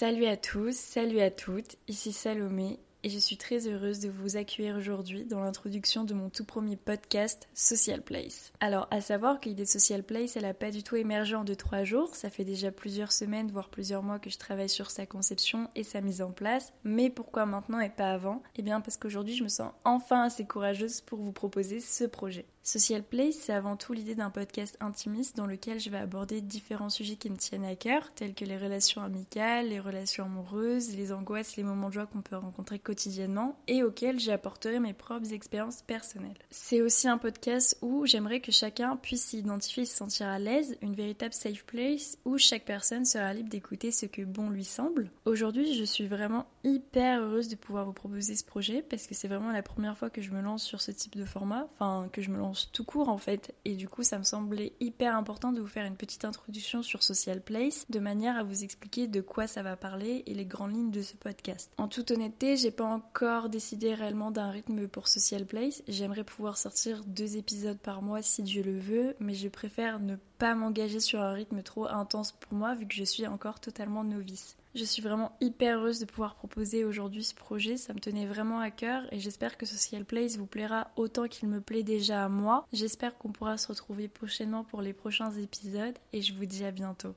Salut à tous, salut à toutes, ici Salomé et je suis très heureuse de vous accueillir aujourd'hui dans l'introduction de mon tout premier podcast Social Place. Alors, à savoir que l'idée Social Place, elle n'a pas du tout émergé en 2-3 jours, ça fait déjà plusieurs semaines, voire plusieurs mois que je travaille sur sa conception et sa mise en place, mais pourquoi maintenant et pas avant? Eh bien parce qu'aujourd'hui je me sens enfin assez courageuse pour vous proposer ce projet. Social Place, c'est avant tout l'idée d'un podcast intimiste dans lequel je vais aborder différents sujets qui me tiennent à cœur, tels que les relations amicales, les relations amoureuses, les angoisses, les moments de joie qu'on peut rencontrer quotidiennement et auxquels j'apporterai mes propres expériences personnelles. C'est aussi un podcast où j'aimerais que chacun puisse s'identifier et se sentir à l'aise, une véritable safe place où chaque personne sera libre d'écouter ce que bon lui semble. Aujourd'hui, je suis vraiment hyper heureuse de pouvoir vous proposer ce projet parce que c'est vraiment la première fois que je me lance sur ce type de format, enfin que je me lance tout court en fait. Et du coup, ça me semblait hyper important de vous faire une petite introduction sur Social Place de manière à vous expliquer de quoi ça va parler et les grandes lignes de ce podcast. En toute honnêteté, j'ai pas encore décidé réellement d'un rythme pour Social Place. J'aimerais pouvoir sortir deux épisodes par mois si Dieu le veut, mais je préfère ne pas m'engager sur un rythme trop intense pour moi vu que je suis encore totalement novice. Je suis vraiment hyper heureuse de pouvoir proposer aujourd'hui ce projet, ça me tenait vraiment à cœur et j'espère que Social Place vous plaira autant qu'il me plaît déjà à moi. J'espère qu'on pourra se retrouver prochainement pour les prochains épisodes et je vous dis à bientôt.